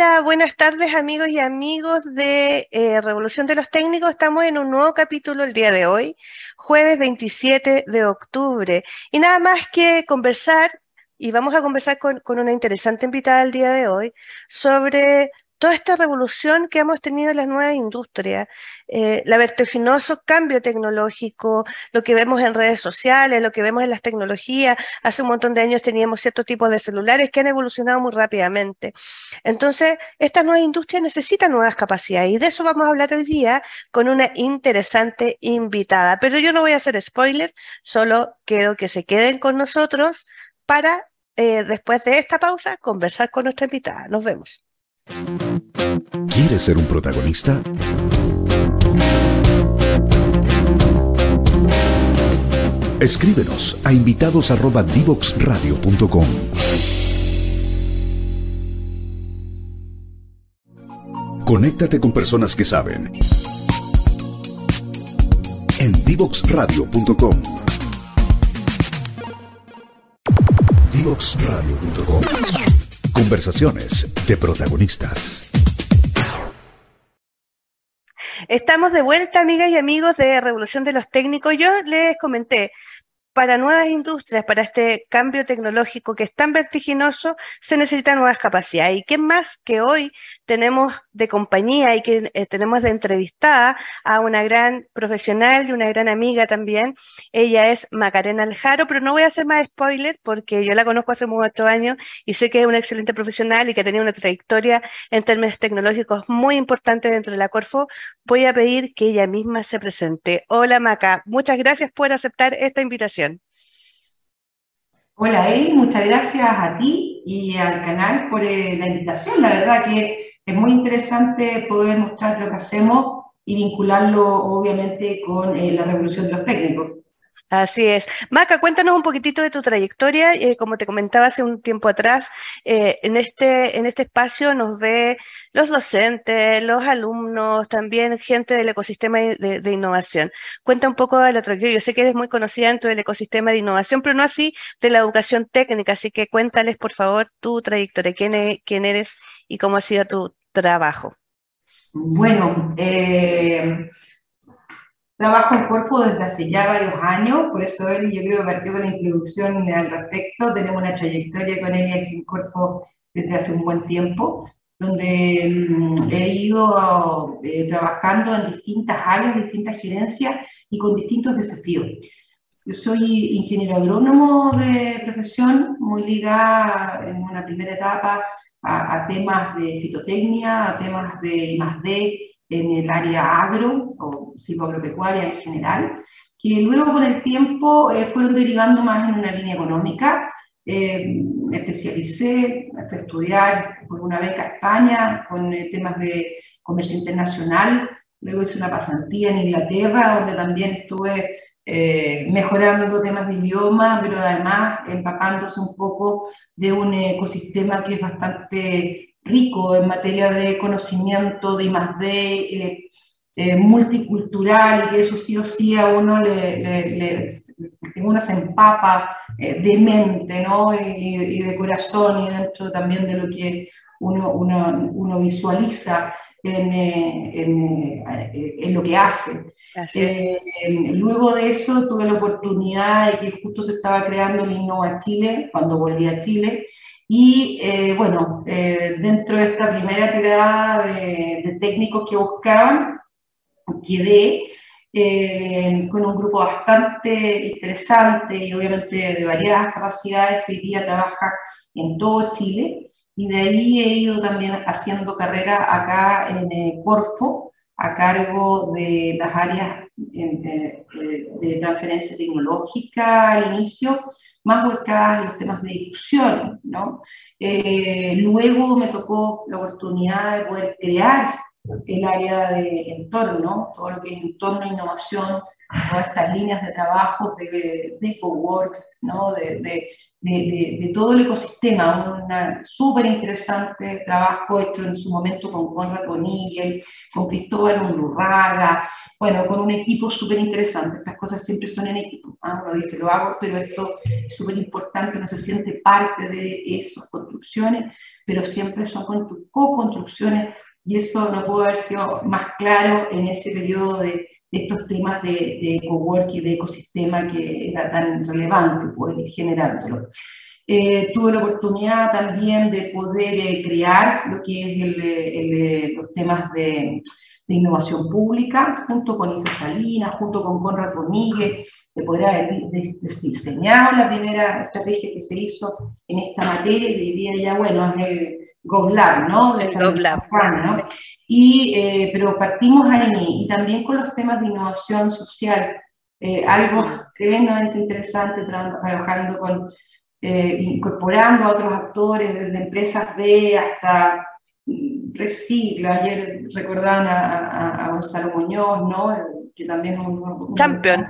Hola, buenas tardes amigos y amigos de eh, Revolución de los Técnicos. Estamos en un nuevo capítulo el día de hoy, jueves 27 de octubre. Y nada más que conversar, y vamos a conversar con, con una interesante invitada el día de hoy, sobre toda esta revolución que hemos tenido en las nuevas industrias, eh, la vertiginoso cambio tecnológico, lo que vemos en redes sociales, lo que vemos en las tecnologías. Hace un montón de años teníamos ciertos tipos de celulares que han evolucionado muy rápidamente. Entonces, estas nuevas industrias necesitan nuevas capacidades y de eso vamos a hablar hoy día con una interesante invitada. Pero yo no voy a hacer spoiler, solo quiero que se queden con nosotros para, eh, después de esta pausa, conversar con nuestra invitada. Nos vemos. ¿Quieres ser un protagonista? Escríbenos a invitados@divoxradio.com. Conéctate con personas que saben. En divoxradio.com. divoxradio.com. Conversaciones de protagonistas. Estamos de vuelta, amigas y amigos de Revolución de los Técnicos. Yo les comenté, para nuevas industrias, para este cambio tecnológico que es tan vertiginoso, se necesitan nuevas capacidades. ¿Y qué más que hoy tenemos de compañía y que eh, tenemos de entrevistada a una gran profesional y una gran amiga también? Ella es Macarena Aljaro, pero no voy a hacer más spoiler porque yo la conozco hace muchos años y sé que es una excelente profesional y que ha tenido una trayectoria en términos tecnológicos muy importante dentro de la Corfo. Voy a pedir que ella misma se presente. Hola Maca, muchas gracias por aceptar esta invitación. Hola Eli, muchas gracias a ti y al canal por eh, la invitación. La verdad que es muy interesante poder mostrar lo que hacemos y vincularlo obviamente con eh, la revolución de los técnicos. Así es. Maca, cuéntanos un poquitito de tu trayectoria. Eh, como te comentaba hace un tiempo atrás, eh, en, este, en este espacio nos ve los docentes, los alumnos, también gente del ecosistema de, innovación. Cuenta un poco de la trayectoria. Yo sé que eres muy conocida dentro del ecosistema de innovación, pero no así de la educación técnica. Así que cuéntales, por favor, tu trayectoria, quién, e, quién eres y cómo ha sido tu trabajo. Bueno, eh, Trabajo en Corfo desde hace ya varios años, por eso él yo creo partió con la introducción al respecto. Tenemos una trayectoria con él aquí en Corfo desde hace un buen tiempo, donde mm, he ido eh, trabajando en distintas áreas, distintas gerencias y con distintos desafíos. Yo soy ingeniero agrónomo de profesión, muy ligada en una primera etapa a, a temas de fitotecnia, a temas de I+D, en el área agro o silvoagropecuaria en general, que luego con el tiempo eh, fueron derivando más en una línea económica. Eh, me especialicé, a estudiar por una beca a España con eh, temas de comercio internacional, luego hice una pasantía en Inglaterra, donde también estuve mejorando temas de idioma, pero además empapándose un poco de un ecosistema que es bastante rico en materia de conocimiento, de I+, de eh, eh, multicultural, y que eso sí o sí a uno le, uno se empapa eh, de mente, ¿no? Y, de corazón, y dentro también de lo que uno, uno, uno visualiza en, en, en, lo que hace. luego de eso tuve la oportunidad de que justo se estaba creando el Innova Chile, cuando volví a Chile, y eh, bueno, eh, dentro de esta primera tirada de, técnicos que buscaban, quedé eh, con un grupo bastante interesante y obviamente de variadas capacidades que hoy día trabaja en todo Chile. Y de ahí he ido también haciendo carrera acá en Corfo, a cargo de las áreas de, de transferencia tecnológica al inicio, más volcadas en los temas de difusión, ¿no? Eh, luego me tocó la oportunidad de poder crear el área de entorno, todo lo que es entorno innovación, todas estas líneas de trabajo de, de cowork, ¿no? de, de, todo el ecosistema, un súper interesante trabajo hecho en su momento con Conrad Bonilla, con Cristóbal Undurraga, bueno, con un equipo súper interesante. Estas cosas siempre son en equipo. ¿ah? Uno dice, lo hago, pero esto es súper importante, uno se siente parte de esas construcciones. pero siempre son co-construcciones y eso no pudo haber sido más claro en ese periodo de, estos temas de, de cowork y de ecosistema que era tan relevante, poder ir generándolo. Eh, tuve la oportunidad también de poder eh, crear lo que es los temas de, innovación pública, junto con Isa Salinas, junto con Conrad Bonigues, de poder haber diseñado la primera estrategia que se hizo en esta materia, y diría ya, bueno, es el GovLab, ¿no? el GovLab. ¿no? Y, eh, pero partimos ahí, y también con los temas de innovación social, algo tremendamente interesante, trabajando con eh, incorporando a otros actores, desde empresas B hasta mm, Recicla. Ayer recordaban a, Gonzalo Muñoz, ¿no? Que también es un, Champion.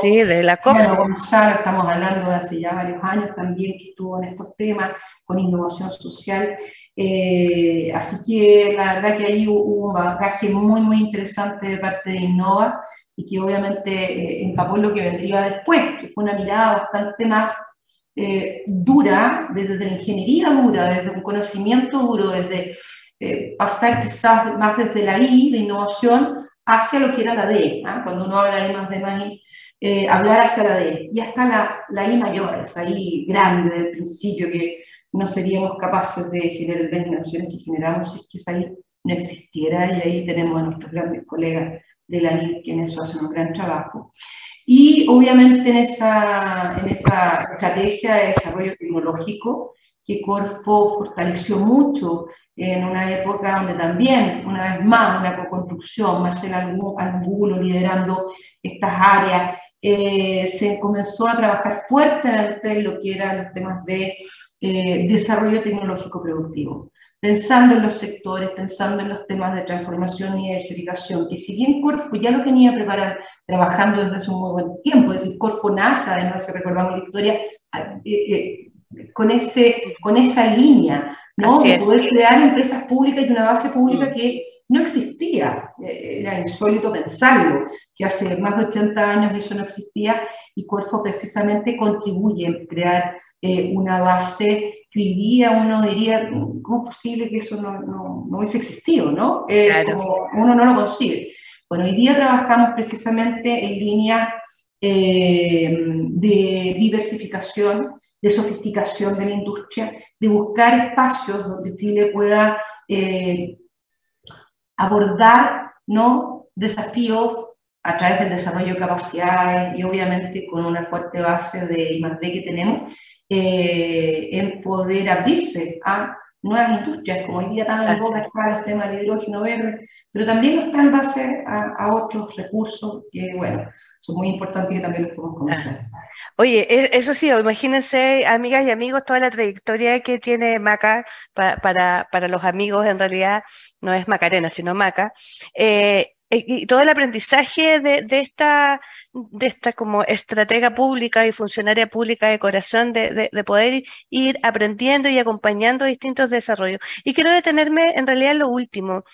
Sí, de la COP. Bueno, Gonzalo, estamos hablando de hace ya varios años también que estuvo en estos temas con innovación social. Eh, así que la verdad que ahí hubo un bagaje muy, muy interesante de parte de Innova y que obviamente eh, empapó lo que vendría después, que fue una mirada bastante más eh, dura, desde la ingeniería dura, desde un conocimiento duro, desde eh, pasar quizás más desde la I de innovación hacia lo que era la D, ¿ah? cuando uno habla de más de más, eh, hablar hacia la D, y hasta la, la I mayor, esa I grande del principio que no seríamos capaces de generar las innovaciones que generamos si es que esa I no existiera, y ahí tenemos a nuestros grandes colegas de la NID que en eso hacen un gran trabajo. Y obviamente en esa, en esa estrategia de desarrollo tecnológico que Corfo fortaleció mucho en una época donde también, una vez más, una co-construcción, Marcela Angulo liderando estas áreas, eh, se comenzó a trabajar fuertemente en lo que eran los temas de eh, desarrollo tecnológico productivo. Pensando en los sectores, pensando en los temas de transformación y diversificación, que si bien Corfo ya lo tenía preparado, trabajando desde hace un muy buen tiempo, es decir, Corfo NASA, además si recordamos la historia, eh, eh, con, ese, con esa línea, ¿no? de poder crear empresas públicas y una base pública mm. que no existía, eh, era insólito pensarlo, que hace más de 80 años eso no existía y Corfo precisamente contribuye a crear una base hoy día uno diría, ¿cómo es posible que eso no, no, no hubiese existido? ¿no? Eh, como uno no lo consigue. Bueno, hoy día trabajamos precisamente en línea eh, de diversificación, de sofisticación de la industria, de buscar espacios donde Chile pueda eh, abordar ¿no? desafíos a través del desarrollo de capacidades y obviamente con una fuerte base de I+D que tenemos, eh, en poder abrirse a nuevas industrias, como hoy día también en boca está el tema del hidrógeno verde, pero también está en base a, otros recursos que, bueno, son muy importantes y que también los podemos conocer. Ah. Oye, e, eso sí, imagínense, amigas y amigos, toda la trayectoria que tiene Maca para, para, los amigos, en realidad no es Macarena, sino Maca. Eh, y todo el aprendizaje de, esta, de esta como estratega pública y funcionaria pública de corazón, de, poder ir aprendiendo y acompañando distintos desarrollos. Y quiero detenerme en realidad en lo último.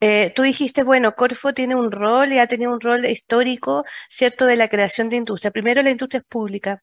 Eh, tú dijiste, bueno, Corfo tiene un rol y ha tenido un rol histórico, ¿cierto?, de la creación de industria. Primero la industria es pública,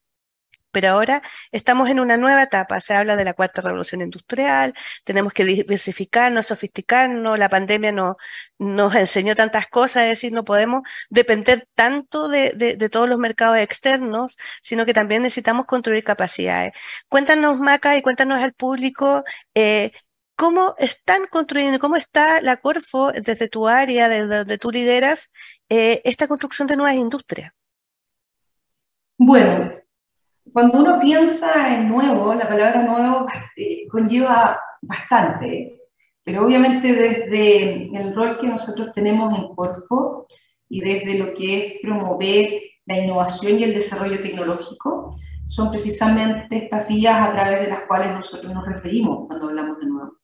pero ahora estamos en una nueva etapa. Se habla de la cuarta revolución industrial, tenemos que diversificarnos, sofisticarnos, la pandemia no, nos enseñó tantas cosas, es decir, no podemos depender tanto de, todos los mercados externos, sino que también necesitamos construir capacidades. Cuéntanos, Maca, y cuéntanos al público. Eh, ¿Cómo están construyendo, cómo está la Corfo desde tu área, desde donde tú lideras, eh, esta construcción de nuevas industrias? Bueno, cuando uno piensa en nuevo, la palabra nuevo eh, conlleva bastante, pero obviamente desde el rol que nosotros tenemos en Corfo y desde lo que es promover la innovación y el desarrollo tecnológico, son precisamente estas vías a través de las cuales nosotros nos referimos cuando hablamos de nuevo.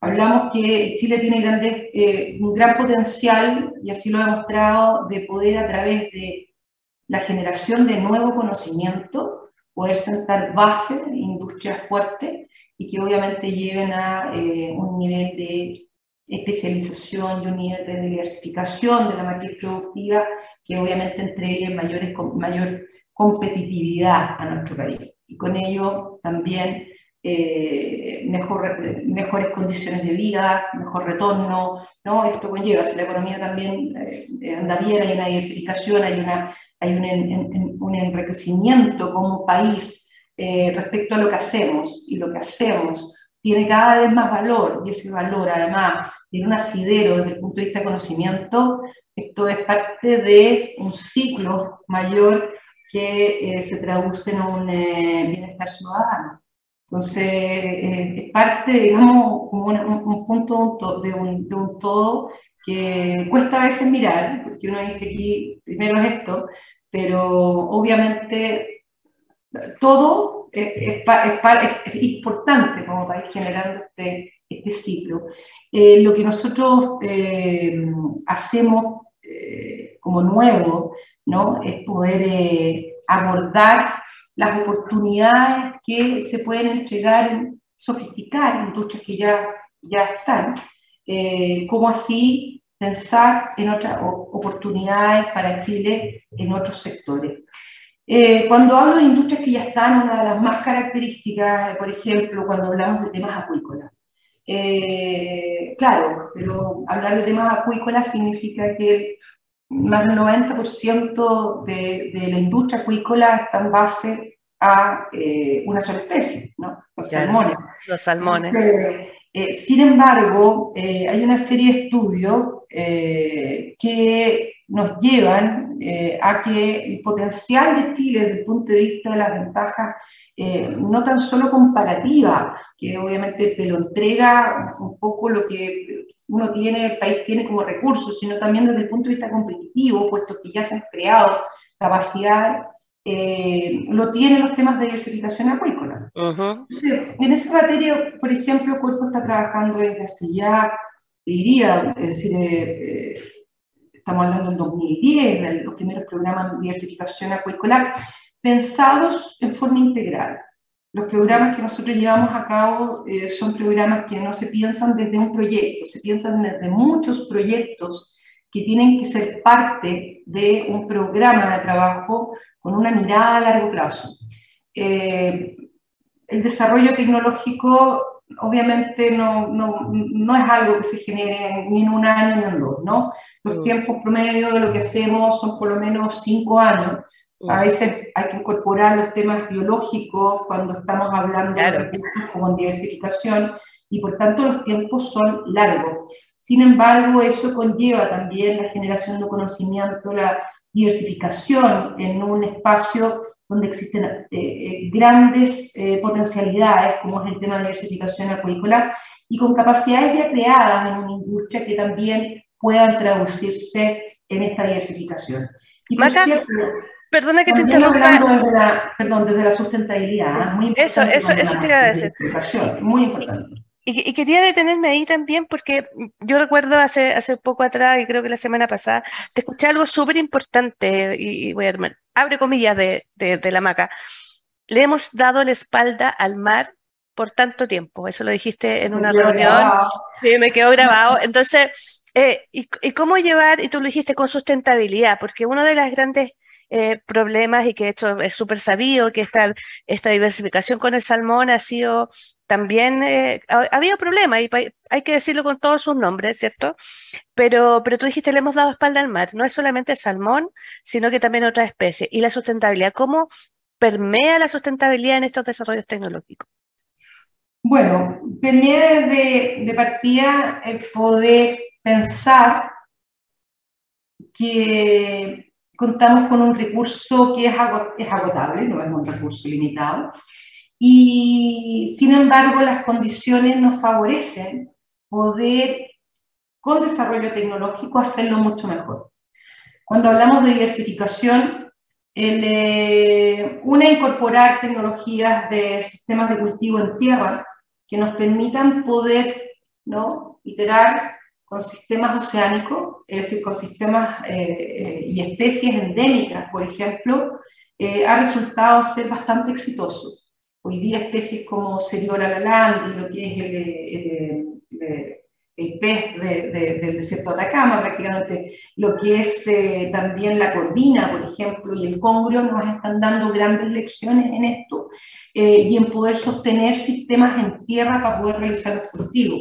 Hablamos que Chile tiene grandes, eh, un gran potencial, y así lo ha demostrado, de poder a través de la generación de nuevo conocimiento poder sentar bases industrias fuertes y que obviamente lleven a eh, un nivel de especialización y un nivel de diversificación de la matriz productiva que obviamente entregue mayores, mayor competitividad a nuestro país. Y con ello también eh, mejor, mejores condiciones de vida, mejor retorno, ¿no? Esto conlleva, si la economía también eh, anda bien, hay una diversificación, hay, una, hay un, un enriquecimiento como país eh, respecto a lo que hacemos, y lo que hacemos tiene cada vez más valor, y ese valor además tiene un asidero desde el punto de vista de conocimiento, esto es parte de un ciclo mayor que se traduce en un bienestar ciudadano. Entonces, eh, es parte, digamos, como un, punto de un, de un, todo que cuesta a veces mirar, porque uno dice aquí, primero es esto, pero obviamente todo es, es, es importante como país generando este, este ciclo. Eh, lo que nosotros eh, hacemos como nuevo, ¿no? Es poder abordar las oportunidades que se pueden entregar, sofisticar industrias que ya, ya están, eh, como así pensar en otras oportunidades para Chile en otros sectores. Eh, cuando hablo de industrias que ya están, una de las más características, por ejemplo, cuando hablamos de temas acuícolas. Eh, claro, pero hablar de temas acuícolas significa que más del 90% de, de, la industria acuícola está en base a eh, una sola especie, ¿no? los salmones. Los salmones. Eh, sin embargo, eh, hay una serie de estudios que nos llevan a que el potencial de Chile desde el punto de vista de las ventajas, no tan solo comparativa, que obviamente te lo entrega un poco lo que uno tiene, el país tiene como recursos, sino también desde el punto de vista competitivo, puesto que ya se han creado capacidades, eh, lo tienen los temas de diversificación acuícola. en esa materia, por ejemplo, Cuerpo está trabajando desde hace ya, diría, es decir, eh, eh, estamos hablando del 2010, los primeros programas de diversificación acuícola, pensados en forma integral. Los programas que nosotros llevamos a cabo son programas que no se piensan desde un proyecto, se piensan desde muchos proyectos que tienen que ser parte de un programa de trabajo con una mirada a largo plazo. Eh, el desarrollo tecnológico obviamente no, no, no, es algo que se genere ni en un año ni en dos, ¿no? Los mm. tiempos promedio de lo que hacemos son por lo menos cinco años. A mm. veces hay que incorporar los temas biológicos cuando estamos hablando de recursos como diversificación y por tanto los tiempos son largos. Sin embargo, eso conlleva también la generación de conocimiento, la diversificación en un espacio donde existen eh, eh, grandes eh, potencialidades, como es el tema de diversificación acuícola, y con capacidades ya creadas en una industria que también puedan traducirse en esta diversificación. Y perdona que te interrumpa. Desde la, perdón, desde la sustentabilidad. Muy eso, eso, eso te iba a decir. Muy importante. Y, quería detenerme ahí también porque yo recuerdo hace, hace poco atrás, y creo que la semana pasada, te escuché algo súper importante, y, voy a tomar, abre comillas de, de, la maca. Le hemos dado la espalda al mar por tanto tiempo. Eso lo dijiste en una reunión. Sí, me quedó grabado. Entonces, eh, y, y, cómo llevar, y tú lo dijiste con sustentabilidad, porque uno de las grandes eh, problemas y que hecho es súper sabido que esta, esta diversificación con el salmón ha sido también, eh, ha, habido problemas y hay que decirlo con todos sus nombres, ¿cierto? Pero, pero tú dijiste, le hemos dado espalda al mar, no es solamente salmón, sino que también otras especies. Y la sustentabilidad, ¿cómo permea la sustentabilidad en estos desarrollos tecnológicos? Bueno, permea desde de partida el poder pensar que contamos con un recurso que es, agotable, no es un recurso limitado, y sin embargo las condiciones nos favorecen poder, con desarrollo tecnológico, hacerlo mucho mejor. Cuando hablamos de diversificación, el, eh, una, incorporar tecnologías de sistemas de cultivo en tierra que nos permitan poder ¿no? iterar con sistemas oceánicos, es decir, con sistemas eh, eh, y especies endémicas, por ejemplo, eh, ha resultado ser bastante exitoso. Hoy día especies como Seriola lalandi, lo que es el, el, pez del desierto de Atacama, prácticamente lo que es también la corvina, por ejemplo, y el congrio, nos están dando grandes lecciones en esto, eh, y en poder sostener sistemas en tierra para poder realizar los cultivos.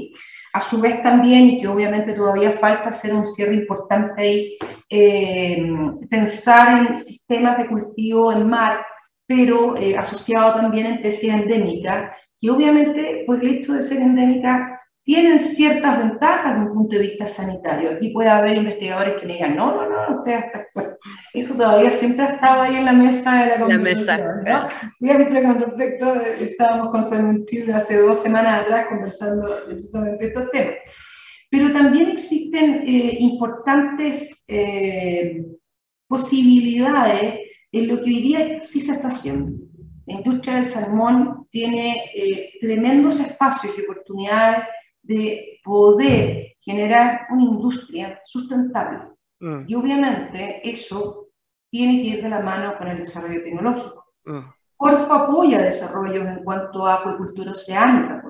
A su vez también, y que obviamente todavía falta hacer un cierre importante ahí, eh, pensar en sistemas de cultivo en mar, pero eh, asociado también a especies endémicas, que obviamente por el hecho de ser endémicas tienen ciertas ventajas desde un punto de vista sanitario. Aquí puede haber investigadores que me digan, no, no, no, usted eso todavía siempre ha estado ahí en la mesa de la conversación, ¿no? Siempre con respecto, estábamos con Salmón Chile hace dos semanas atrás conversando precisamente estos temas. Pero también existen eh, importantes eh, posibilidades en lo que hoy día sí se está haciendo. La industria del salmón tiene eh, tremendos espacios y oportunidades de poder generar una industria sustentable. Mm. Y obviamente eso tiene que ir de la mano con el desarrollo tecnológico. Mm. Corfo apoya desarrollos en cuanto a acuicultura oceánica,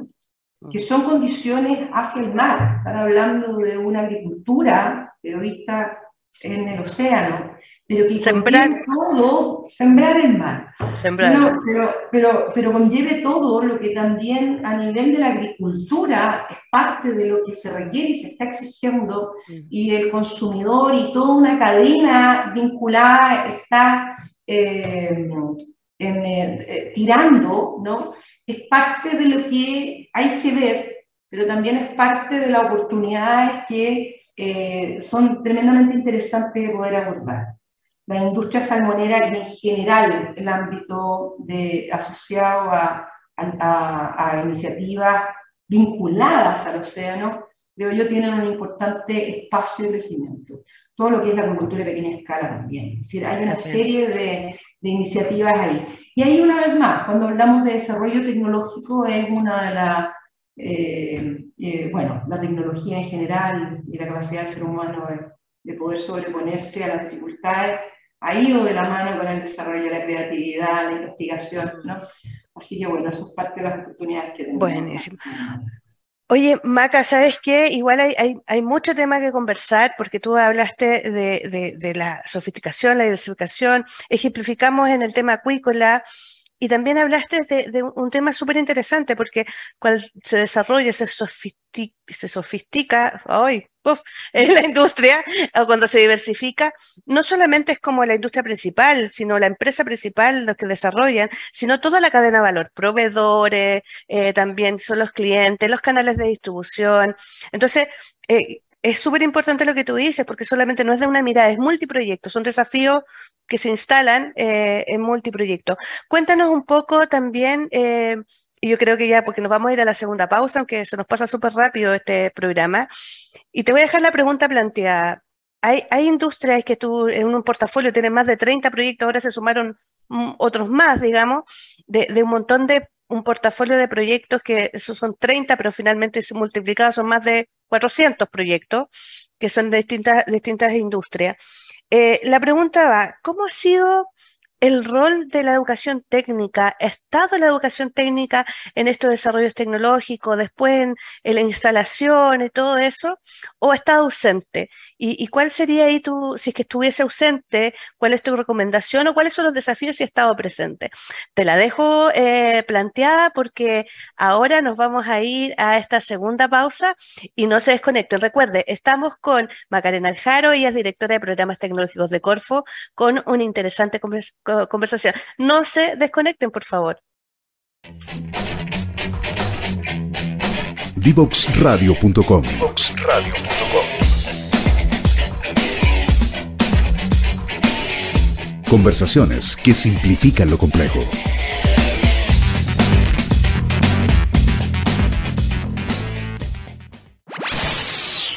mm. que son condiciones hacia el mar. Están hablando de una agricultura, pero vista en el océano, pero que sembrar todo, sembrar el mar. Sembrar. Pero, pero, pero, conlleve todo lo que también a nivel de la agricultura es parte de lo que se requiere y se está exigiendo, mm. y el consumidor y toda una cadena vinculada está eh, eh, tirando, ¿no? Es parte de lo que hay que ver, pero también es parte de las oportunidades que eh, son tremendamente interesantes de poder abordar. La industria salmonera y en general el ámbito de, asociado a, a, iniciativas vinculadas al océano, creo yo, tienen un importante espacio de crecimiento. Todo lo que es la agricultura de pequeña escala también. Es decir, hay una serie de, de, iniciativas ahí. Y ahí, una vez más, cuando hablamos de desarrollo tecnológico, es una de las eh, eh, bueno, la tecnología en general y la capacidad del ser humano de, poder sobreponerse a las dificultades ha ido de la mano con el desarrollo de la creatividad, la investigación, ¿no? Así que bueno, eso es parte de las oportunidades que tenemos. Buenísimo. Oye, Maca, ¿sabes qué? Igual hay, hay, hay, mucho tema que conversar porque tú hablaste de, de, de la sofisticación, la diversificación, ejemplificamos en el tema acuícola, y también hablaste de, un tema súper interesante, porque cuando se desarrolla, se sofistica, se sofistica hoy, en la industria, o cuando se diversifica, no solamente es como la industria principal, sino la empresa principal, los que desarrollan, sino toda la cadena de valor, proveedores, eh, también son los clientes, los canales de distribución. Entonces, eh, es súper importante lo que tú dices, porque solamente no es de una mirada, es multiproyecto, son desafíos que se instalan eh, en multiproyectos. Cuéntanos un poco también, eh, y yo creo que ya, porque nos vamos a ir a la segunda pausa, aunque se nos pasa súper rápido este programa, y te voy a dejar la pregunta planteada. Hay, industrias que tú en un portafolio tienes más de 30 proyectos, ahora se sumaron mm, otros más, digamos, de, de un montón de un portafolio de proyectos que esos son 30, pero finalmente se multiplicados son más de 400 proyectos que son de distintas, distintas industrias. Eh, la pregunta va, ¿cómo ha sido el rol de la educación técnica, ¿ha estado la educación técnica en estos desarrollos tecnológicos, después en, la instalación y todo eso, o estado ausente? ¿Y, cuál sería ahí tu, si es que estuviese ausente, cuál es tu recomendación o cuáles son los desafíos si ha estado presente? Te la dejo eh, planteada porque ahora nos vamos a ir a esta segunda pausa y no se desconecten. Recuerde, estamos con Macarena Aljaro, ella es directora de programas tecnológicos de Corfo, con una interesante conversación conversación. No se desconecten, por favor. Divoxradio.com Conversaciones que simplifican lo complejo.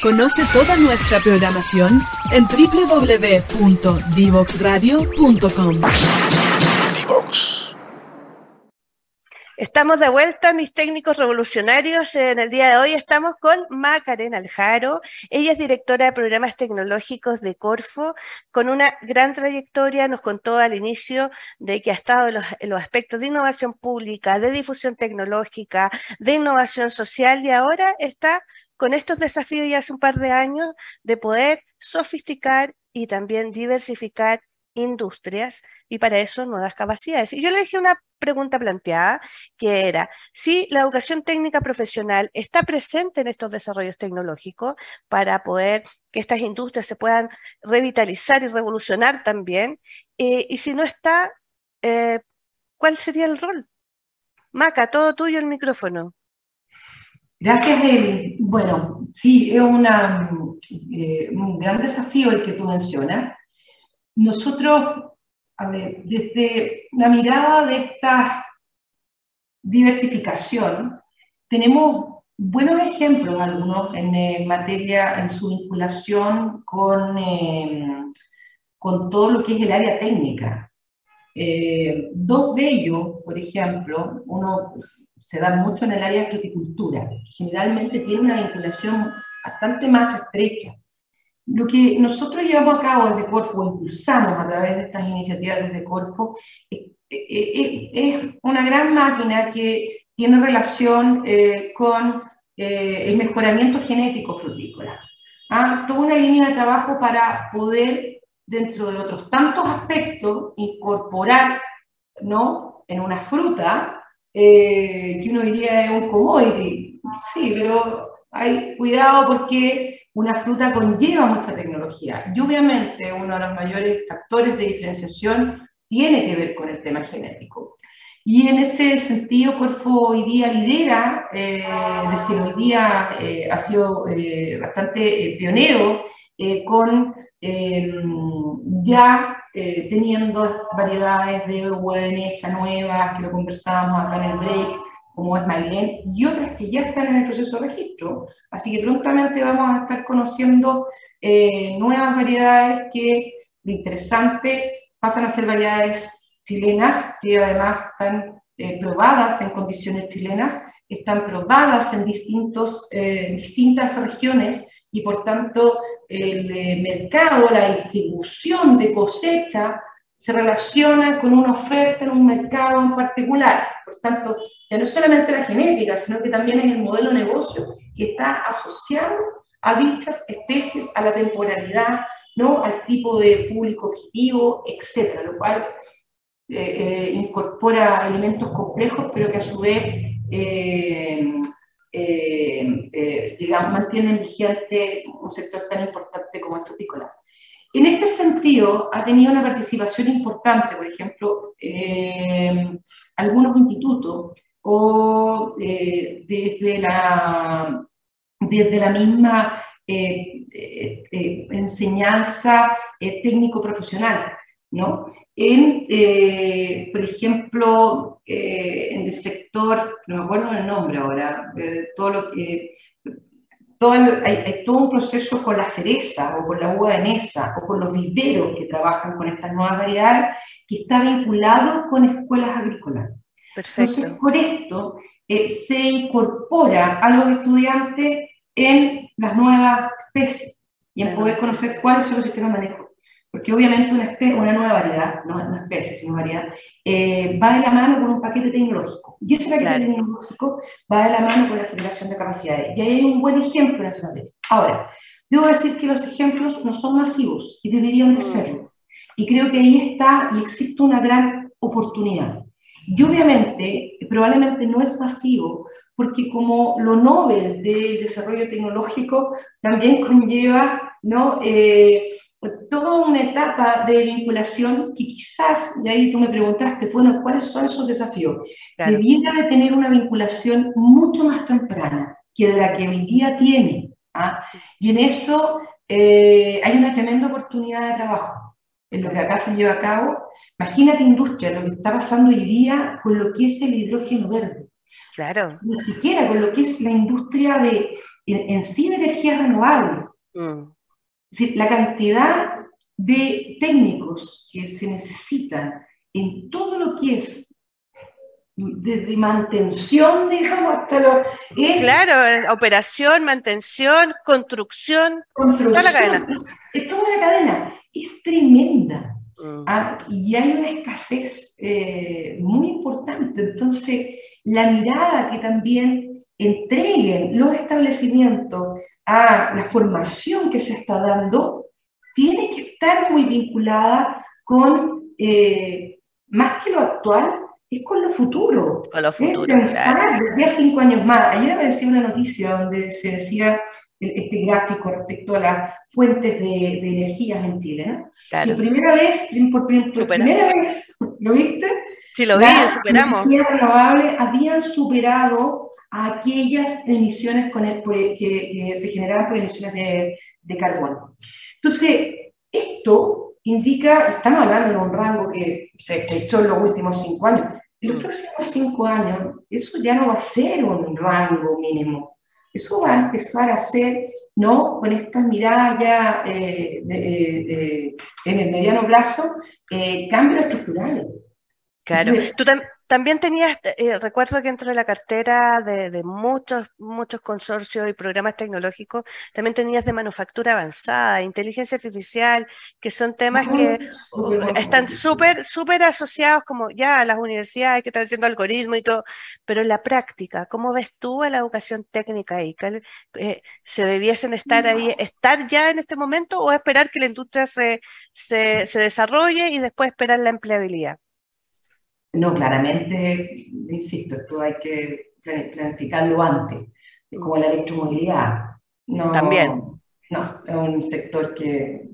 Conoce toda nuestra programación en www.divoxradio.com. Estamos de vuelta, mis técnicos revolucionarios. En el día de hoy estamos con Macarena Aljaro. Ella es directora de programas tecnológicos de Corfo, con una gran trayectoria. Nos contó al inicio de que ha estado en los, en los aspectos de innovación pública, de difusión tecnológica, de innovación social y ahora está con estos desafíos ya hace un par de años de poder sofisticar y también diversificar industrias y para eso nuevas capacidades. Y yo le dije una pregunta planteada, que era si la educación técnica profesional está presente en estos desarrollos tecnológicos para poder que estas industrias se puedan revitalizar y revolucionar también, eh, y si no está, eh, ¿cuál sería el rol? Maca, todo tuyo el micrófono. Gracias, Eli. Bueno, sí, es eh, un gran desafío el que tú mencionas. Nosotros, a ver, desde la mirada de esta diversificación, tenemos buenos ejemplos, algunos, en eh, materia, en su vinculación con, eh, con todo lo que es el área técnica. dos de ellos, por ejemplo, uno se da mucho en el área de fruticultura, generalmente tiene una vinculación bastante más estrecha. Lo que nosotros llevamos a cabo desde Corfo, impulsamos a través de estas iniciativas desde Corfo, es, una gran máquina que tiene relación eh, con eh, el mejoramiento genético frutícola. ¿ah? Toda una línea de trabajo para poder, dentro de otros tantos aspectos, incorporar ¿no? en una fruta eh, que uno diría es un commodity. Sí, pero hay cuidado porque una fruta conlleva mucha tecnología. Y obviamente uno de los mayores factores de diferenciación tiene que ver con el tema genético. Y en ese sentido, Corfo hoy día lidera, eh, es hoy día eh, ha sido bastante pionero con ya eh, teniendo variedades de UNS nuevas, que lo conversábamos acá en el break, como es Mailén, y otras que ya están en el proceso de registro. Así que prontamente vamos a estar conociendo eh, nuevas variedades que, lo interesante, pasan a ser variedades chilenas, que además están eh, probadas en condiciones chilenas, están probadas en distintos, distintas regiones y por tanto el eh, mercado, la distribución de cosecha se relaciona con una oferta en un mercado en particular. Por tanto, ya no solamente la genética, sino que también es el modelo de negocio que está asociado a dichas especies, a la temporalidad, ¿no? al tipo de público objetivo, etc. Lo cual eh, eh, incorpora elementos complejos, pero que a su vez eh, digamos, mantienen vigente un sector tan importante como el frutícola. En este sentido, ha tenido una participación importante, por ejemplo, eh, algunos institutos o desde, la, desde la misma enseñanza técnico-profesional, ¿no? En, por ejemplo, en el sector, no me acuerdo el nombre ahora, todo lo que, todo hay, todo un proceso con la cereza o con la uva de mesa o con los viveros que trabajan con estas nuevas variedades que está vinculado con escuelas agrícolas. Entonces, por esto eh, se incorpora a los estudiantes en las nuevas especies y en poder conocer cuáles son los sistemas de manejo porque obviamente una, una nueva variedad, no una especie, sino variedad, eh, va de la mano con un paquete tecnológico. Y ese paquete tecnológico va de la mano con la generación de capacidades. Y ahí hay un buen ejemplo en esa materia. Ahora, debo decir que los ejemplos no son masivos y deberían de mm. serlo. Y creo que ahí está y existe una gran oportunidad. Y obviamente, probablemente no es masivo, porque como lo Nobel del desarrollo tecnológico también conlleva ¿no? Eh, toda una etapa de vinculación que quizás, y ahí tú me preguntaste, bueno, ¿cuáles son esos desafíos? Debiera de tener una vinculación mucho más temprana que de la que hoy día tiene. ¿ah? Y en eso eh, hay una tremenda oportunidad de trabajo en lo que acá se lleva a cabo. Imagínate industria, lo que está pasando hoy día con lo que es el hidrógeno verde. Claro. Ni siquiera con lo que es la industria de, en, sí de energía renovable. Mm la cantidad de técnicos que se necesitan en todo lo que es desde mantención, digamos, hasta lo... Es, claro, operación, mantención, construcción, toda la cadena. Es, toda la cadena, es tremenda. Mm. Ah, y hay una escasez eh, muy importante. Entonces, la mirada que también entreguen los establecimientos a la formación que se está dando, tiene que estar muy vinculada con, eh, más que lo actual, es con lo futuro. Con lo futuro. Pensar desde hace cinco años más. Ayer me decía una noticia donde se decía este gráfico respecto a las fuentes de, de energías en Chile. ¿no? Claro. La primera vez, por, por primera vez, ¿lo viste? Sí, lo vi, lo superamos. Las energías renovables habían superado a aquellas emisiones con el, por, que, que, se generaban por emisiones de, de carbono. Entonces, esto indica, estamos hablando de un rango que se estrechó en los últimos cinco años, en los próximos cinco años, eso ya no va a ser un rango mínimo. Eso va a empezar a ser, ¿no? Con estas miradas ya eh, de, de, en el mediano plazo, eh, cambios estructurales. Claro. Entonces, Tú tam también tenías, eh, recuerdo que dentro de la cartera de, de, muchos, muchos consorcios y programas tecnológicos, también tenías de manufactura avanzada, inteligencia artificial, que son temas que están súper, súper asociados como ya a las universidades que están haciendo algoritmos y todo, pero en la práctica, ¿cómo ves tú a la educación técnica ahí? Eh, ¿Se debiesen estar ahí, estar ya en este momento o esperar que la industria se, se, se desarrolle y después esperar la empleabilidad? No, claramente, insisto, esto hay que planificarlo antes, como la electromovilidad. No, También. No, es un sector que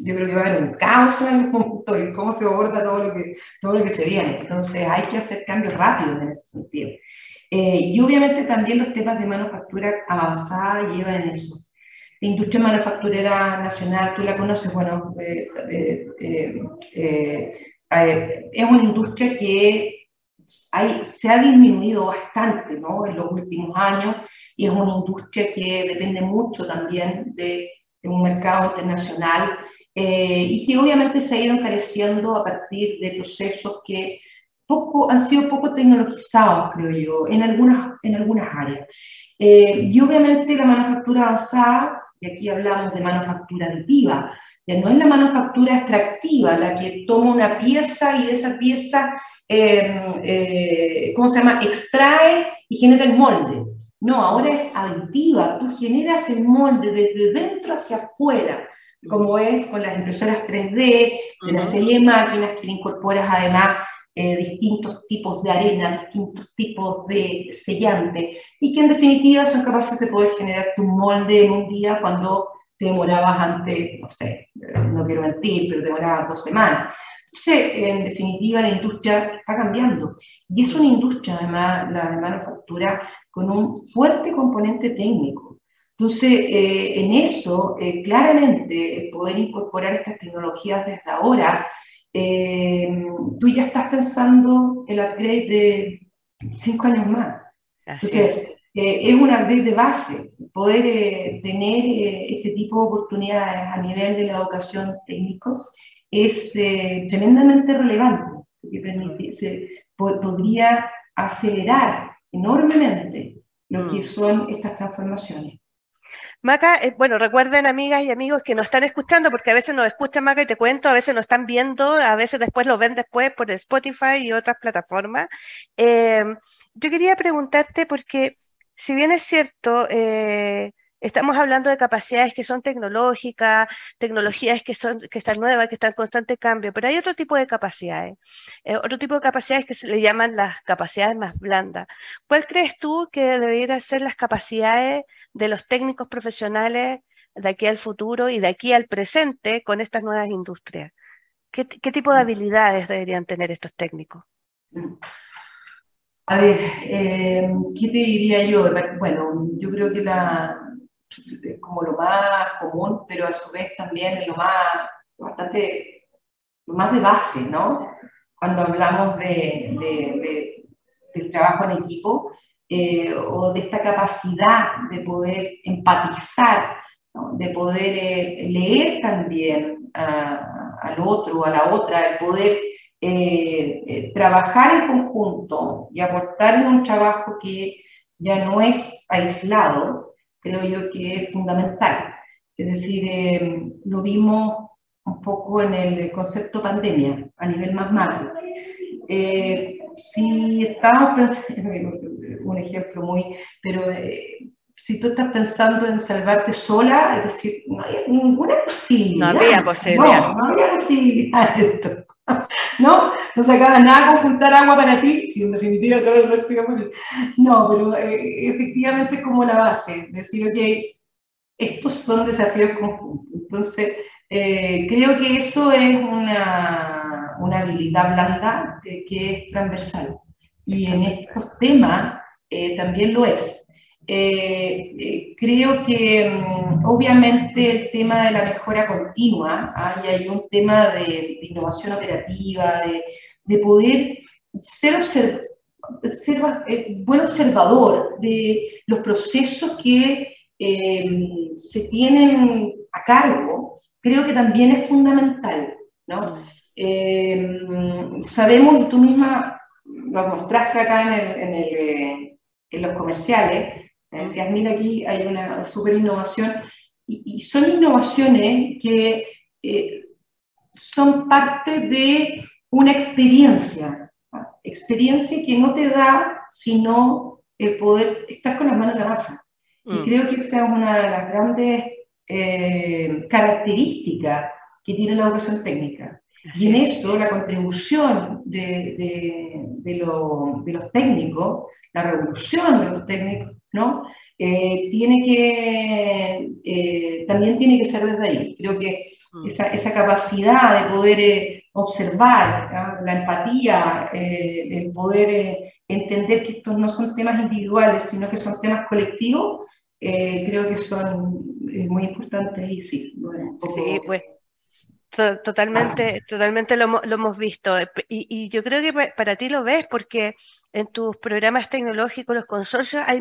yo creo que va a haber un caos en el punto y cómo se aborda todo lo que, todo lo que se viene. Entonces hay que hacer cambios rápidos en ese sentido. Eh, y obviamente también los temas de manufactura avanzada llevan en eso. La industria manufacturera nacional, tú la conoces, bueno, eh, eh, eh es una industria que hay, se ha disminuido bastante ¿no? en los últimos años y es una industria que depende mucho también de, de un mercado internacional eh, y que obviamente se ha ido encareciendo a partir de procesos que poco, han sido poco tecnologizados, creo yo, en algunas, en algunas áreas. Eh, y obviamente la manufactura avanzada, y aquí hablamos de manufactura aditiva, ya no es la manufactura extractiva la que toma una pieza y de esa pieza, eh, eh, ¿cómo se llama?, extrae y genera el molde. No, ahora es aditiva, tú generas el molde desde dentro hacia afuera, como es con las impresoras 3D, de uh -huh. la serie de máquinas que le incorporas además eh, distintos tipos de arena, distintos tipos de sellante, y que en definitiva son capaces de poder generar tu molde en un día cuando te demorabas antes, no sé, no quiero mentir, pero te demorabas dos semanas. Entonces, en definitiva, la industria está cambiando. Y es una industria, además, la de manufactura, con un fuerte componente técnico. Entonces, eh, en eso, eh, claramente, el poder incorporar estas tecnologías desde ahora, eh, tú ya estás pensando el upgrade de cinco años más. Así Entonces, es. Eh, es un upgrade de base, poder eh, tener eh, este tipo de oportunidades a nivel de la educación técnico es tremendamente relevante, porque permite, se, po podría acelerar enormemente lo que son estas transformaciones. Maca, eh, bueno, recuerden amigas y amigos que nos están escuchando, porque a veces nos escuchan, Maca, y te cuento, a veces nos están viendo, a veces después lo ven después por Spotify y otras plataformas. Eh, yo quería preguntarte, porque si bien es cierto, eh, estamos hablando de capacidades que son tecnológicas, tecnologías que, son, que están nuevas, que están en constante cambio, pero hay otro tipo de capacidades, eh, otro tipo de capacidades que se le llaman las capacidades más blandas. ¿Cuál crees tú que deberían ser las capacidades de los técnicos profesionales de aquí al futuro y de aquí al presente con estas nuevas industrias? ¿Qué, qué tipo de habilidades deberían tener estos técnicos? A ver, eh, ¿qué te diría yo? Bueno, yo creo que la, como lo más común, pero a su vez también lo más, bastante, lo más de base, ¿no? Cuando hablamos de, de, de del trabajo en equipo eh, o de esta capacidad de poder empatizar, de poder eh, leer también al otro, a la otra, de poder eh, eh, trabajar en conjunto y aportar en un trabajo que ya no es aislado, creo yo que es fundamental. Es decir, eh, lo vimos un poco en el concepto pandemia, a nivel más macro. Eh, si estamos pensando, un ejemplo muy, pero si tú estás pensando en salvarte sola, es decir, no hay ninguna posibilidad. No había posibilidad. No, no había posibilidad de esto. ¿No? No se acaba nada con juntar agua para ti, si en definitiva todo el resto No, pero eh, efectivamente es como la base, decir, ok, estos son desafíos conjuntos. Entonces, eh, creo que eso es una, una habilidad blanda que es transversal. Y en estos temas eh, también lo es. Creo que mm, obviamente el tema de la mejora continua, ¿ah? hay un tema de, innovación operativa, de, de poder ser, ser buen observador de los procesos que eh, se tienen a cargo, creo que también es fundamental, ¿no? Eh, sabemos, y tú misma lo mostraste acá en, el, en, el, eh, en los comerciales, decías, mira aquí hay una super innovación, y, son innovaciones que son parte de una experiencia, experiencia que no te da sino el poder estar con las manos en la masa. Y mm. creo que esa es una de las grandes eh, características que tiene la educación técnica. y en eso la contribución de, de, los técnicos, la revolución de los técnicos, ¿no? Eh, tiene que, eh, también tiene que ser desde ahí. Creo que mm. esa, esa, capacidad de poder observar, la empatía, el poder entender que estos no son temas individuales, sino que son temas colectivos, eh, creo que son muy importantes y sí. Sí, pues totalmente, totalmente lo, hemos visto. Y, y, yo creo que para ti lo ves porque en tus programas tecnológicos, los consorcios, hay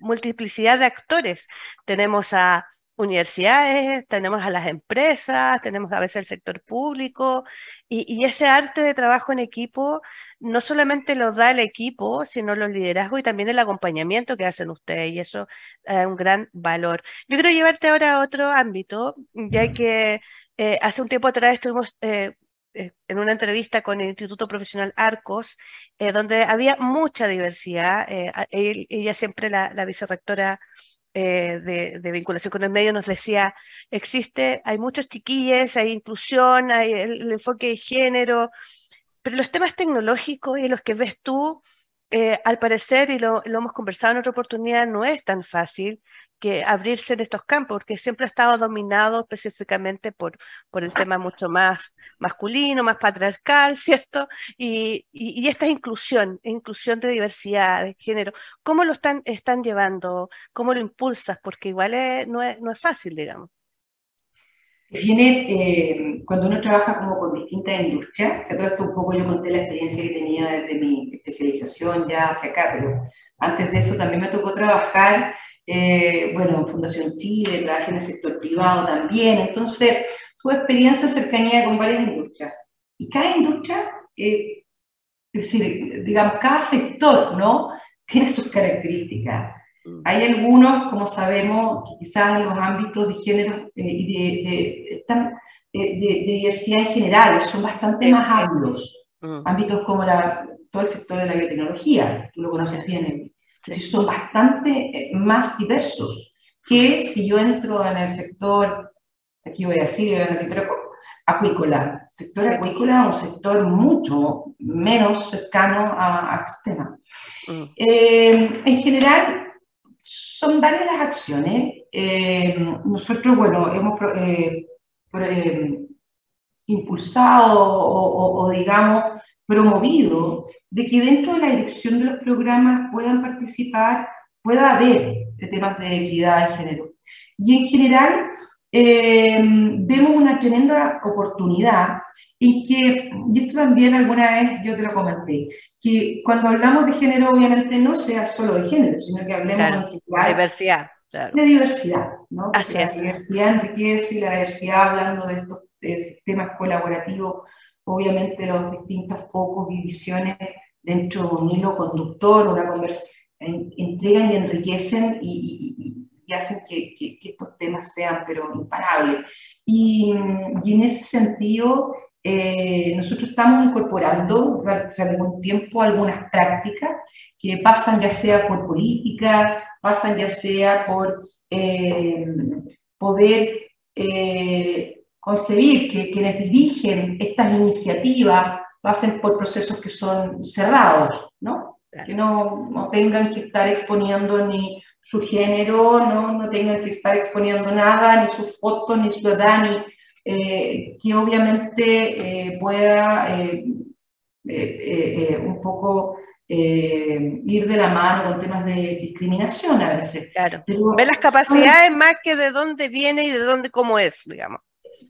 multiplicidad de actores. Tenemos a universidades, tenemos a las empresas, tenemos a veces el sector público, y, ese arte de trabajo en equipo no solamente lo da el equipo, sino los liderazgos y también el acompañamiento que hacen ustedes, y eso es un gran valor. Yo quiero llevarte ahora a otro ámbito, ya que eh, hace un tiempo atrás estuvimos... Eh, eh, en una entrevista con el Instituto Profesional Arcos, donde había mucha diversidad. ella siempre, la, la vicerrectora eh, de, vinculación con el medio nos decía, existe, hay muchos chiquillos, hay inclusión, hay el, enfoque de género, pero los temas tecnológicos y los que ves tú, eh, al parecer, y lo, hemos conversado en otra oportunidad, no es tan fácil que abrirse en estos campos, porque siempre ha estado dominado específicamente por, el tema mucho más masculino, más patriarcal, ¿cierto? Y, esta inclusión, inclusión de diversidad, de género, ¿cómo lo están, están llevando? ¿Cómo lo impulsas? Porque igual no, es, no es fácil, digamos. Viene, eh, cuando uno trabaja como con distintas industrias, que todo esto un poco yo conté la experiencia que tenía desde mi especialización ya hacia acá, pero antes de eso también me tocó trabajar eh, bueno, Fundación Chile, trabajé en el sector privado también, entonces tuve experiencia cercanía con varias industrias. Y cada industria, eh, digamos, cada sector, ¿no? Tiene sus características. Hay algunos, como sabemos, que quizás en los ámbitos de género eh, y de, de, diversidad en general son bastante más amplios. Mm. Ámbitos como la, todo el sector de la biotecnología, tú lo conoces bien, es decir, son bastante eh, más diversos que si yo entro en el sector, aquí voy a decir, voy a decir pero acuícola. Sector acuícola es un sector mucho menos cercano a, estos temas. Mm. Eh, en general, son varias las acciones. Eh, nosotros, bueno, hemos impulsado o, o, digamos, promovido de que dentro de la dirección de los programas puedan participar, pueda haber temas de equidad de género. Y en general eh, vemos una tremenda oportunidad en que, y esto también alguna vez yo te lo comenté, que cuando hablamos de género obviamente no sea solo de género, sino que hablemos de diversidad. De diversidad, ¿no? Así la diversidad enriquece y la diversidad hablando de estos sistemas colaborativos obviamente los distintos focos y visiones dentro de un hilo conductor, una conversación, entregan y enriquecen y, hacen que, estos temas sean pero imparables. Y, en ese sentido, eh, nosotros estamos incorporando hace algún tiempo algunas prácticas que pasan ya sea por política, pasan ya sea por eh, poder eh, concebir que quienes dirigen estas iniciativas pasen por procesos que son cerrados, ¿no? Que no, no, tengan que estar exponiendo ni su género, ¿no? no tengan que estar exponiendo nada, ni sus fotos, ni su edad, ni, eh, que obviamente eh, pueda eh, un poco ir de la mano con temas de discriminación a veces. Claro. Ver las capacidades más que de dónde viene y de dónde, cómo es, digamos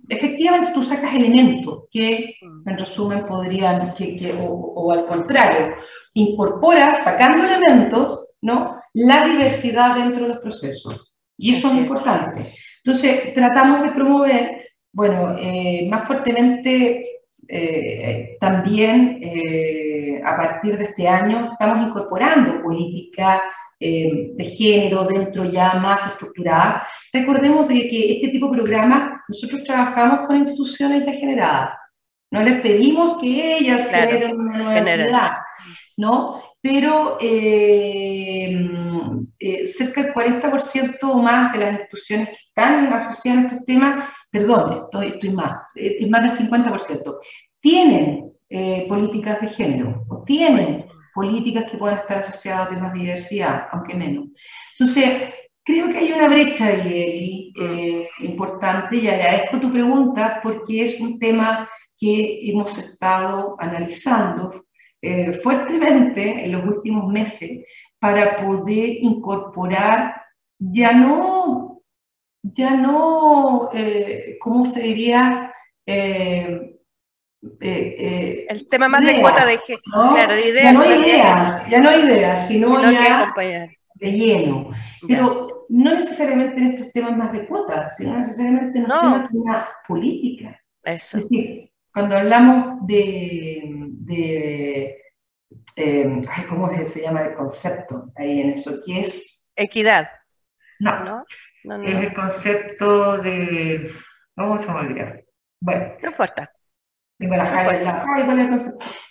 efectivamente tú sacas elementos que, mm. en resumen, podrían, que, o, al contrario, incorporas, sacando elementos, ¿no? La diversidad dentro de los procesos. Y eso es importante. Entonces, tratamos de promover, bueno, eh, más fuertemente eh, también eh, a partir de este año estamos incorporando política eh, de género dentro ya más estructurada. Recordemos de que este tipo de programas nosotros trabajamos con instituciones ya generadas. No les pedimos que ellas generen una nueva entidad, ¿no? Pero eh, eh, cerca del 40% o más de las instituciones que están asociadas a estos temas, perdón, estoy, estoy más, es más del 50%, tienen políticas de género o tienen políticas que puedan estar asociadas a temas de diversidad, aunque menos. Entonces, creo que hay una brecha ahí, eh, importante y agradezco tu pregunta porque es un tema que hemos estado analizando eh, fuertemente en los últimos meses para poder incorporar ya no, ya no, eh, ¿cómo se diría? Eh, eh, el tema más de cuota de, claro, de ideas. Ya no ideas, ya no ideas, sino ya de lleno. Pero no necesariamente en estos temas más de cuota, sino necesariamente en los temas de una política. Eso. Es decir, cuando hablamos de, de eh, ¿cómo se llama el concepto ahí en eso? ¿Qué es? Equidad. No, ¿No? es el concepto de... Vamos a olvidar. Bueno. No importa. Tengo la Jai, la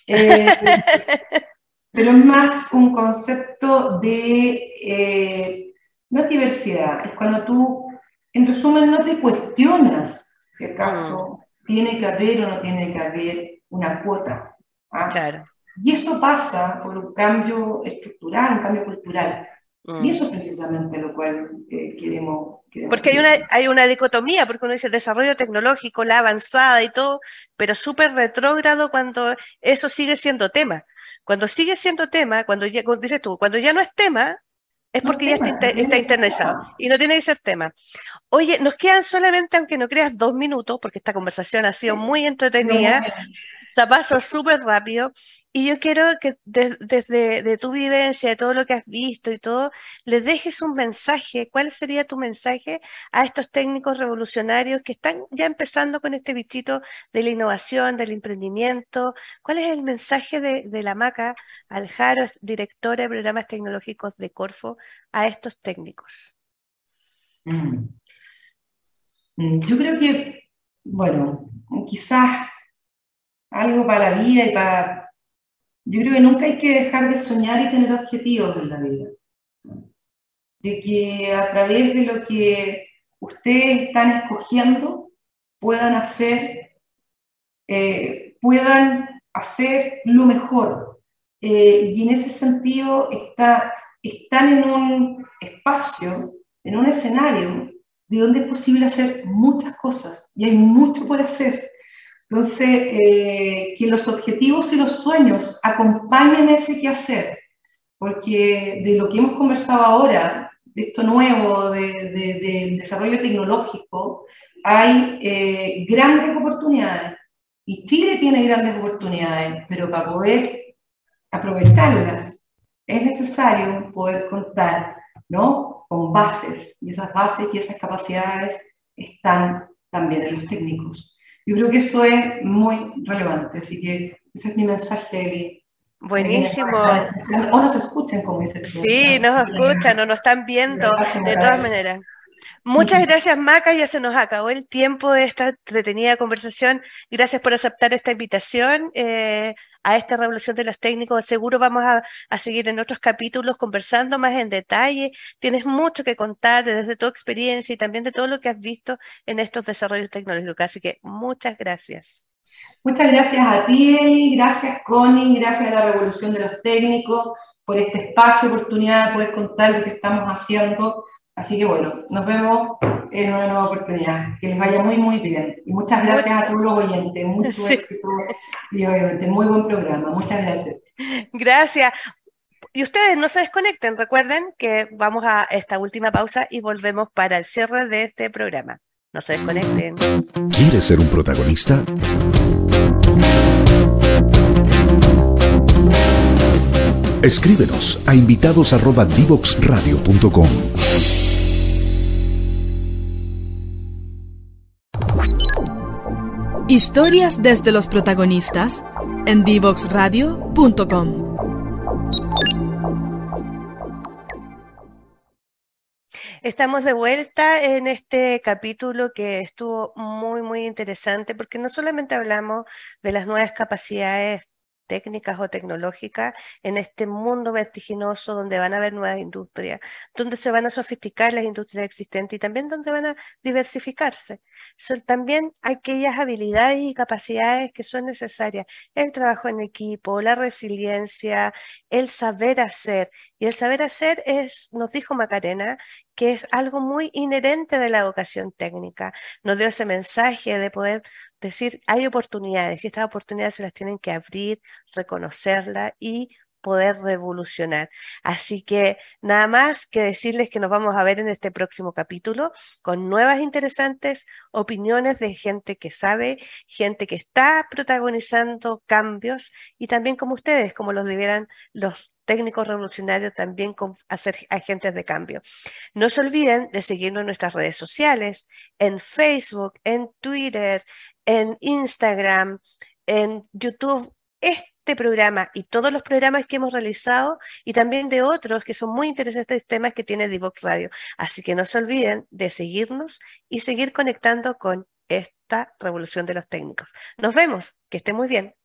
eh, pero es más un concepto de, eh, no es diversidad, es cuando tú, en resumen, no te cuestionas si acaso mm. tiene que haber o no tiene que haber una cuota. ¿ah? Claro. Y eso pasa por un cambio estructural, un cambio cultural. Y mm. eso es precisamente lo cual eh, queremos, Porque hay una, hay una dicotomía, porque uno dice desarrollo tecnológico, la avanzada y todo, pero súper retrógrado cuando eso sigue siendo tema. Cuando sigue siendo tema, cuando ya, dices tú, cuando ya no es tema, es porque ya está, está internalizado y no tiene que ser tema. Oye, nos quedan solamente, aunque no creas, dos minutos, porque esta conversación ha sido muy entretenida, se pasó súper rápido, y yo quiero que desde de tu vivencia, de todo lo que has visto y todo, les dejes un mensaje. ¿Cuál sería tu mensaje a estos técnicos revolucionarios que están ya empezando con este bichito de la innovación, del emprendimiento? ¿Cuál es el mensaje de, la MACA, Aljaro, directora de programas tecnológicos de Corfo, a estos técnicos? Mm. Mm, yo creo que, bueno, quizás algo para la vida y para yo creo que nunca hay que dejar de soñar y tener objetivos en la vida. De que a través de lo que ustedes están escogiendo puedan hacer, eh, puedan hacer lo mejor. Eh, y en ese sentido está, están en un espacio, en un escenario de donde es posible hacer muchas cosas y hay mucho por hacer. Entonces, eh, que los objetivos y los sueños acompañen ese quehacer, porque de lo que hemos conversado ahora, de esto nuevo, del de, desarrollo tecnológico, hay eh, grandes oportunidades. Y Chile tiene grandes oportunidades, pero para poder aprovecharlas es necesario poder contar ¿no? con bases, y esas bases y esas capacidades están también en los técnicos. Yo creo que eso es muy relevante, así que ese es mi mensaje. Buenísimo. O nos escuchan, como dice. Sí, nos escuchan o nos están viendo, de todas maneras. Muchas gracias, Maca. Ya se nos acabó el tiempo de esta entretenida conversación. Gracias por aceptar esta invitación eh, a esta revolución de los técnicos. Seguro vamos a, seguir en otros capítulos conversando más en detalle. Tienes mucho que contar desde tu experiencia y también de todo lo que has visto en estos desarrollos tecnológicos. Así que muchas gracias. Muchas gracias a ti, Eli, gracias, Connie, gracias a la Revolución de los Técnicos por este espacio, oportunidad de poder contar lo que estamos haciendo. Así que bueno, nos vemos en una nueva oportunidad. Que les vaya muy, muy bien. Y muchas gracias a todos los oyentes. Mucho éxito y obviamente muy buen programa. Muchas gracias. Gracias. Y ustedes no se desconecten, recuerden que vamos a esta última pausa y volvemos para el cierre de este programa. No se desconecten. ¿Quieres ser un protagonista? Escríbenos a invitados@divoxradio.com. Historias desde los protagonistas en divoxradio.com. Estamos de vuelta en este capítulo que estuvo muy, muy interesante porque no solamente hablamos de las nuevas capacidades técnicas o tecnológicas en este mundo vertiginoso donde van a haber nuevas industrias, donde se van a sofisticar las industrias existentes y también donde van a diversificarse. Son también aquellas habilidades y capacidades que son necesarias, el trabajo en equipo, la resiliencia, el saber hacer. Y el saber hacer es, nos dijo Macarena, que es algo muy inherente de la vocación técnica. Nos dio ese mensaje de poder decir, hay oportunidades y estas oportunidades se las tienen que abrir, reconocerlas y poder revolucionar. Así que nada más que decirles que nos vamos a ver en este próximo capítulo con nuevas interesantes opiniones de gente que sabe, gente que está protagonizando cambios y también como ustedes, como los debieran los técnicos revolucionarios también con hacer agentes de cambio. No se olviden de seguirnos en nuestras redes sociales, en Facebook, en Twitter, en Instagram, en YouTube. Este programa y todos los programas que hemos realizado y también de otros que son muy interesantes temas que tiene Divox Radio. Así que no se olviden de seguirnos y seguir conectando con esta revolución de los técnicos. Nos vemos, que esté muy bien.